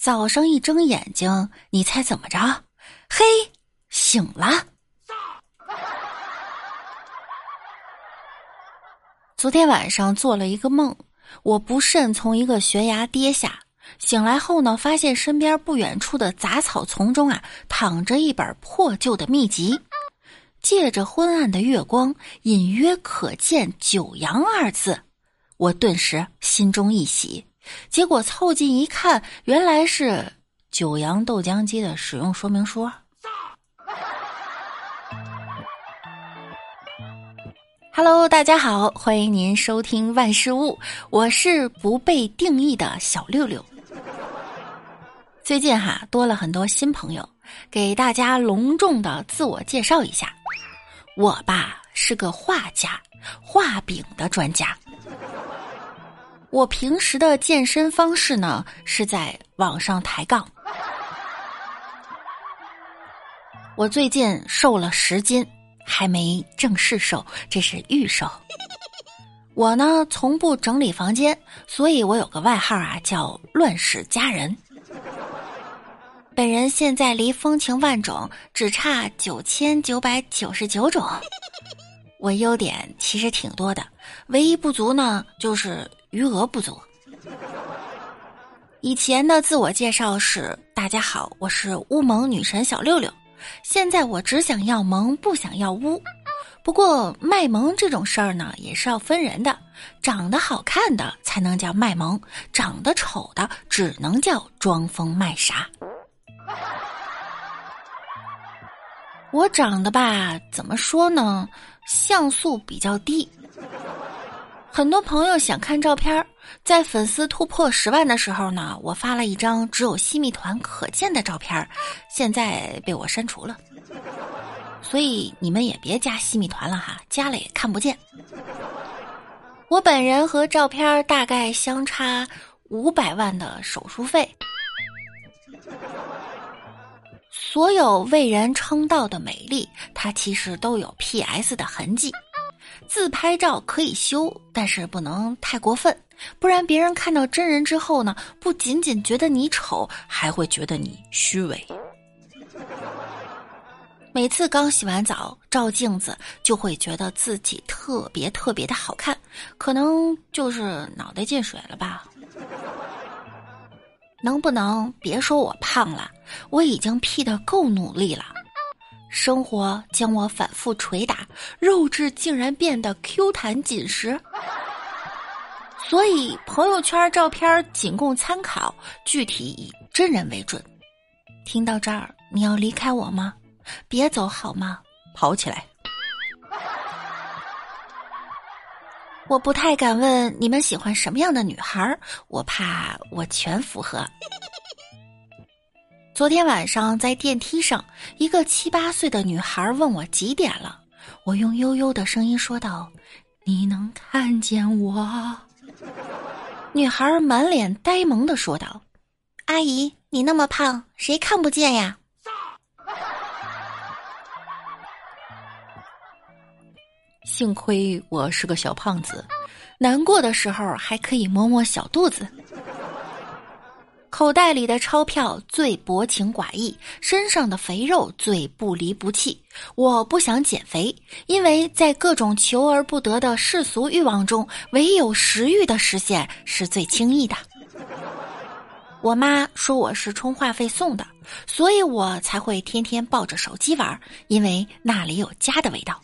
早上一睁眼睛，你猜怎么着？嘿，醒了。昨天晚上做了一个梦，我不慎从一个悬崖跌下，醒来后呢，发现身边不远处的杂草丛中啊，躺着一本破旧的秘籍，借着昏暗的月光，隐约可见“九阳”二字，我顿时心中一喜。结果凑近一看，原来是九阳豆浆机的使用说明书。Hello，大家好，欢迎您收听万事屋，我是不被定义的小六六。最近哈多了很多新朋友，给大家隆重的自我介绍一下，我吧是个画家，画饼的专家。我平时的健身方式呢是在网上抬杠。我最近瘦了十斤。还没正式瘦，这是预瘦。我呢从不整理房间，所以我有个外号啊，叫“乱世佳人”。本人现在离风情万种只差九千九百九十九种。我优点其实挺多的，唯一不足呢就是余额不足。以前的自我介绍是：“大家好，我是乌蒙女神小六六。”现在我只想要萌，不想要污。不过卖萌这种事儿呢，也是要分人的。长得好看的才能叫卖萌，长得丑的只能叫装疯卖傻。我长得吧，怎么说呢？像素比较低。很多朋友想看照片，在粉丝突破十万的时候呢，我发了一张只有西密团可见的照片，现在被我删除了。所以你们也别加西密团了哈，加了也看不见。我本人和照片大概相差五百万的手术费。所有为人称道的美丽，它其实都有 PS 的痕迹。自拍照可以修，但是不能太过分，不然别人看到真人之后呢，不仅仅觉得你丑，还会觉得你虚伪。每次刚洗完澡照镜子，就会觉得自己特别特别的好看，可能就是脑袋进水了吧。能不能别说我胖了？我已经 P 的够努力了。生活将我反复捶打，肉质竟然变得 Q 弹紧实。所以朋友圈照片仅供参考，具体以真人为准。听到这儿，你要离开我吗？别走好吗？跑起来！我不太敢问你们喜欢什么样的女孩，我怕我全符合。昨天晚上在电梯上，一个七八岁的女孩问我几点了。我用悠悠的声音说道：“你能看见我？”女孩满脸呆萌的说道：“阿姨，你那么胖，谁看不见呀？”幸亏我是个小胖子，难过的时候还可以摸摸小肚子。口袋里的钞票最薄情寡义，身上的肥肉最不离不弃。我不想减肥，因为在各种求而不得的世俗欲望中，唯有食欲的实现是最轻易的。我妈说我是充话费送的，所以我才会天天抱着手机玩，因为那里有家的味道。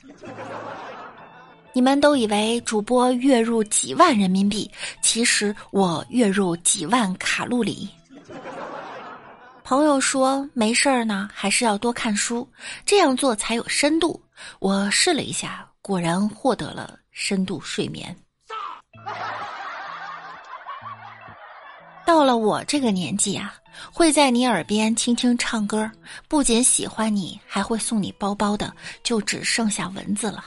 你们都以为主播月入几万人民币，其实我月入几万卡路里。朋友说没事儿呢，还是要多看书，这样做才有深度。我试了一下，果然获得了深度睡眠。到了我这个年纪啊，会在你耳边轻轻唱歌，不仅喜欢你，还会送你包包的，就只剩下蚊子了。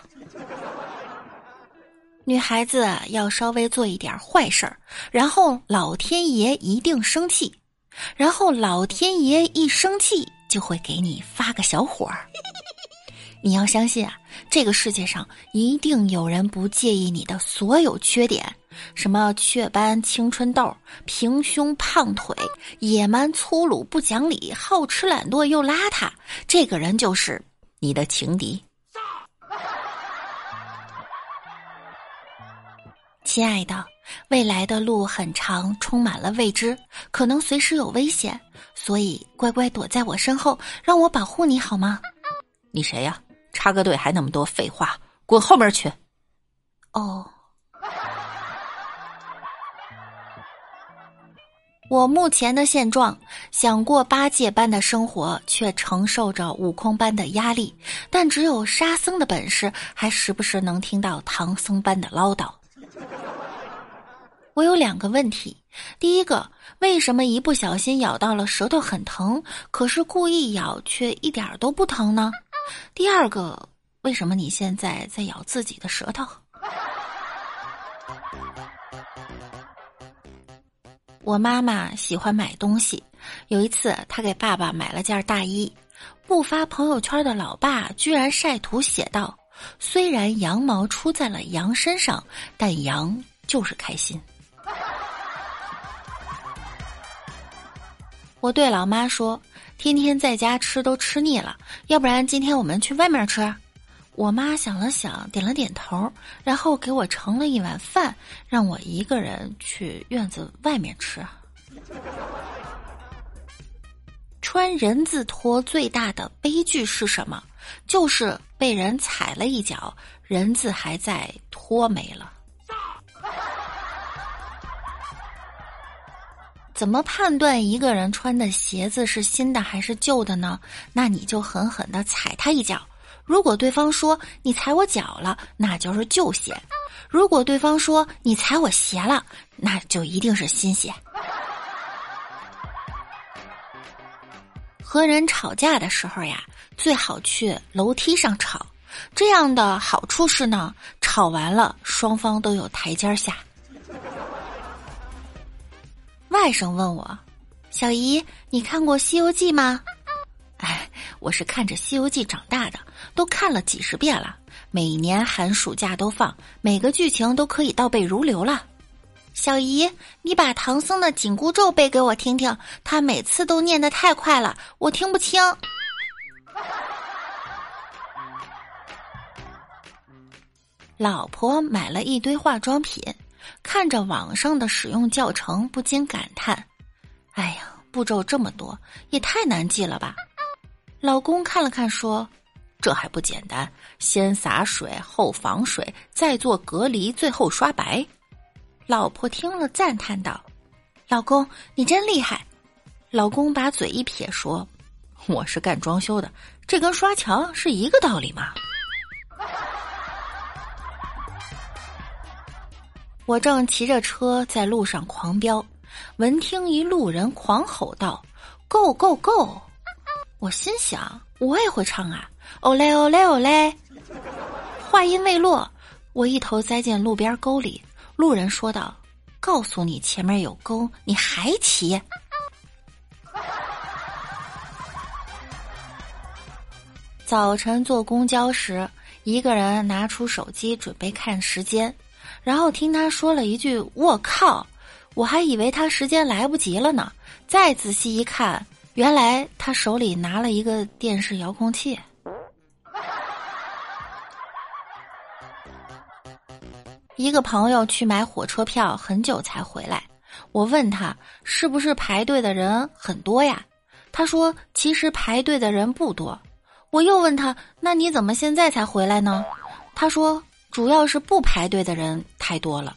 女孩子要稍微做一点坏事儿，然后老天爷一定生气，然后老天爷一生气就会给你发个小火儿。你要相信啊，这个世界上一定有人不介意你的所有缺点，什么雀斑、青春痘、平胸、胖腿、野蛮、粗鲁、不讲理、好吃懒惰又邋遢，这个人就是你的情敌。亲爱的，未来的路很长，充满了未知，可能随时有危险，所以乖乖躲在我身后，让我保护你好吗？你谁呀？插个队还那么多废话，滚后面去！哦，我目前的现状，想过八戒般的生活，却承受着悟空般的压力，但只有沙僧的本事，还时不时能听到唐僧般的唠叨。我有两个问题：第一个，为什么一不小心咬到了舌头很疼，可是故意咬却一点都不疼呢？第二个，为什么你现在在咬自己的舌头？我妈妈喜欢买东西，有一次她给爸爸买了件大衣，不发朋友圈的老爸居然晒图写道：“虽然羊毛出在了羊身上，但羊就是开心。”我对老妈说：“天天在家吃都吃腻了，要不然今天我们去外面吃。”我妈想了想，点了点头，然后给我盛了一碗饭，让我一个人去院子外面吃。穿人字拖最大的悲剧是什么？就是被人踩了一脚，人字还在，拖没了。怎么判断一个人穿的鞋子是新的还是旧的呢？那你就狠狠的踩他一脚。如果对方说你踩我脚了，那就是旧鞋；如果对方说你踩我鞋了，那就一定是新鞋。和人吵架的时候呀，最好去楼梯上吵，这样的好处是呢，吵完了双方都有台阶下。外甥问我：“小姨，你看过《西游记》吗？”哎，我是看着《西游记》长大的，都看了几十遍了。每年寒暑假都放，每个剧情都可以倒背如流了。小姨，你把唐僧的紧箍咒背给我听听，他每次都念得太快了，我听不清。老婆买了一堆化妆品。看着网上的使用教程，不禁感叹：“哎呀，步骤这么多，也太难记了吧！”老公看了看，说：“这还不简单，先洒水，后防水，再做隔离，最后刷白。”老婆听了赞叹道：“老公，你真厉害！”老公把嘴一撇，说：“我是干装修的，这跟刷墙是一个道理吗？”我正骑着车在路上狂飙，闻听一路人狂吼道：“Go go go！” 我心想，我也会唱啊哦嘞哦嘞哦嘞！话音未落，我一头栽进路边沟里。路人说道：“告诉你前面有沟，你还骑？”早晨坐公交时，一个人拿出手机准备看时间。然后听他说了一句“我靠”，我还以为他时间来不及了呢。再仔细一看，原来他手里拿了一个电视遥控器。一个朋友去买火车票，很久才回来。我问他是不是排队的人很多呀？他说其实排队的人不多。我又问他那你怎么现在才回来呢？他说。主要是不排队的人太多了。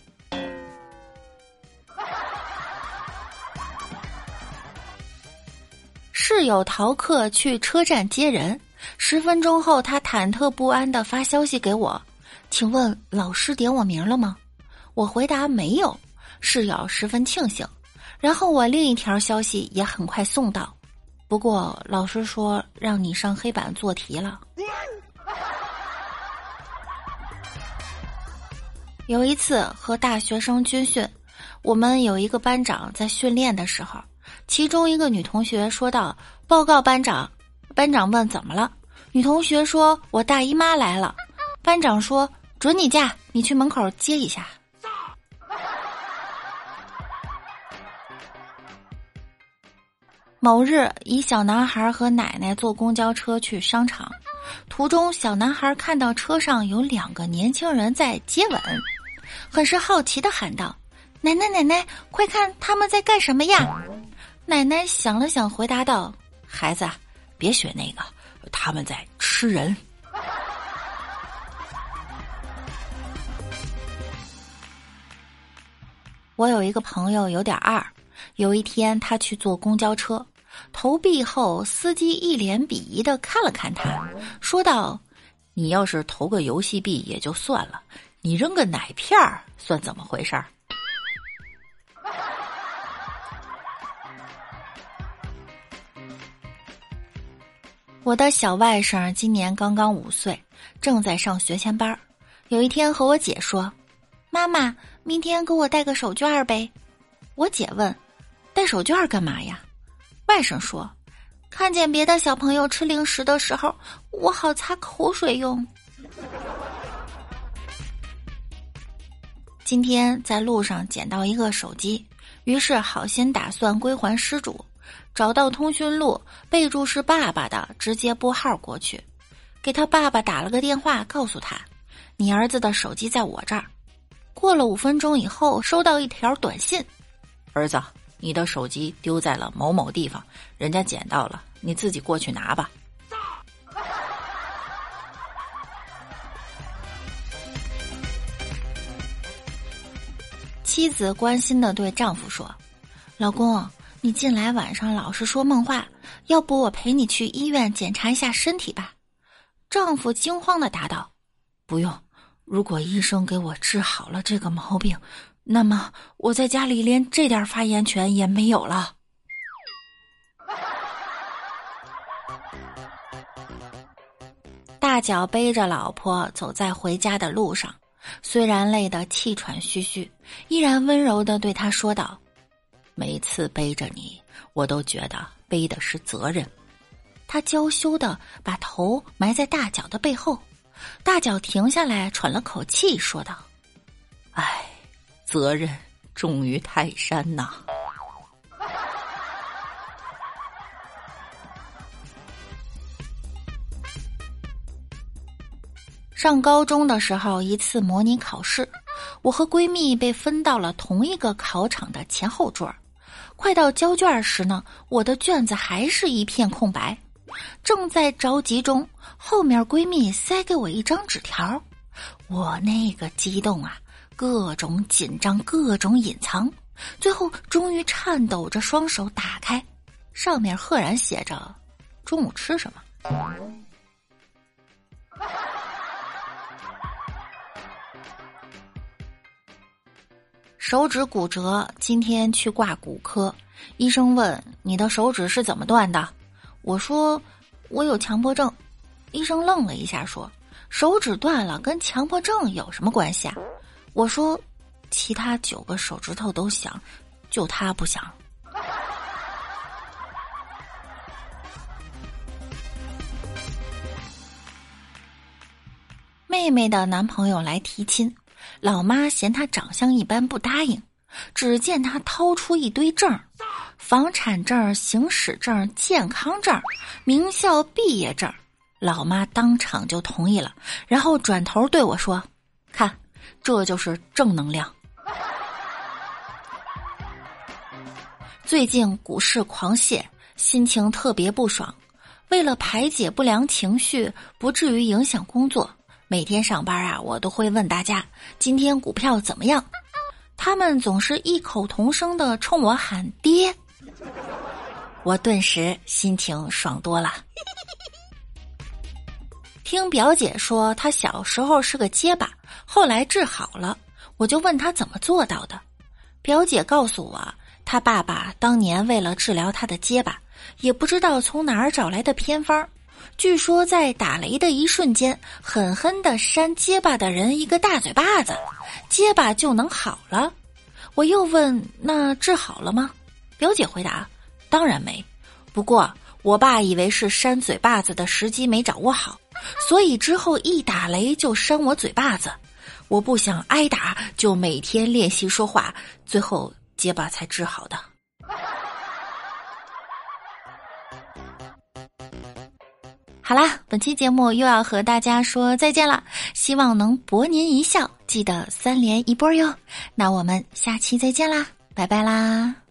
室友逃课去车站接人，十分钟后，他忐忑不安的发消息给我：“请问老师点我名了吗？”我回答没有。室友十分庆幸。然后我另一条消息也很快送到，不过老师说让你上黑板做题了。有一次和大学生军训，我们有一个班长在训练的时候，其中一个女同学说道：“报告班长。”班长问：“怎么了？”女同学说：“我大姨妈来了。”班长说：“准你假你去门口接一下。某日一小男孩和奶奶坐公交车去商场途中小男孩看到车上有两个年轻人在接吻。很是好奇的喊道奶奶奶奶快看他们在干什么呀？奶奶想了想回答道孩子别学那个他们在吃人。我有一个朋友有点二，有一天他去坐公交车。投币后，司机一脸鄙夷的看了看他，说道：“你要是投个游戏币也就算了，你扔个奶片儿算怎么回事儿？” 我的小外甥今年刚刚五岁，正在上学前班。有一天和我姐说：“妈妈，明天给我带个手绢呗。”我姐问：“带手绢干嘛呀？”外甥说：“看见别的小朋友吃零食的时候，我好擦口水用。”今天在路上捡到一个手机，于是好心打算归还失主，找到通讯录，备注是爸爸的，直接拨号过去，给他爸爸打了个电话，告诉他：“你儿子的手机在我这儿。”过了五分钟以后，收到一条短信：“儿子。”你的手机丢在了某某地方，人家捡到了，你自己过去拿吧。妻子关心的对丈夫说：“老公，你近来晚上老是说梦话，要不我陪你去医院检查一下身体吧？”丈夫惊慌的答道：“不用，如果医生给我治好了这个毛病。”那么我在家里连这点发言权也没有了。大脚背着老婆走在回家的路上，虽然累得气喘吁吁，依然温柔的对他说道：“每次背着你，我都觉得背的是责任。”他娇羞的把头埋在大脚的背后，大脚停下来喘了口气，说道：“唉。”责任重于泰山呐！上高中的时候，一次模拟考试，我和闺蜜被分到了同一个考场的前后桌。快到交卷时呢，我的卷子还是一片空白。正在着急中，后面闺蜜塞给我一张纸条，我那个激动啊！各种紧张，各种隐藏，最后终于颤抖着双手打开，上面赫然写着：“中午吃什么？”手指骨折，今天去挂骨科，医生问：“你的手指是怎么断的？”我说：“我有强迫症。”医生愣了一下，说：“手指断了，跟强迫症有什么关系啊？”我说，其他九个手指头都响，就他不响。妹妹的男朋友来提亲，老妈嫌他长相一般不答应。只见他掏出一堆证房产证、行驶证、健康证、名校毕业证。老妈当场就同意了，然后转头对我说：“看。”这就是正能量。最近股市狂泻，心情特别不爽。为了排解不良情绪，不至于影响工作，每天上班啊，我都会问大家今天股票怎么样。他们总是异口同声的冲我喊爹，我顿时心情爽多了。听表姐说，她小时候是个结巴，后来治好了。我就问她怎么做到的。表姐告诉我，她爸爸当年为了治疗她的结巴，也不知道从哪儿找来的偏方，据说在打雷的一瞬间，狠狠的扇结巴的人一个大嘴巴子，结巴就能好了。我又问，那治好了吗？表姐回答，当然没。不过我爸以为是扇嘴巴子的时机没掌握好。所以之后一打雷就扇我嘴巴子，我不想挨打，就每天练习说话，最后结巴才治好的。好啦，本期节目又要和大家说再见了，希望能博您一笑，记得三连一波哟。那我们下期再见啦，拜拜啦。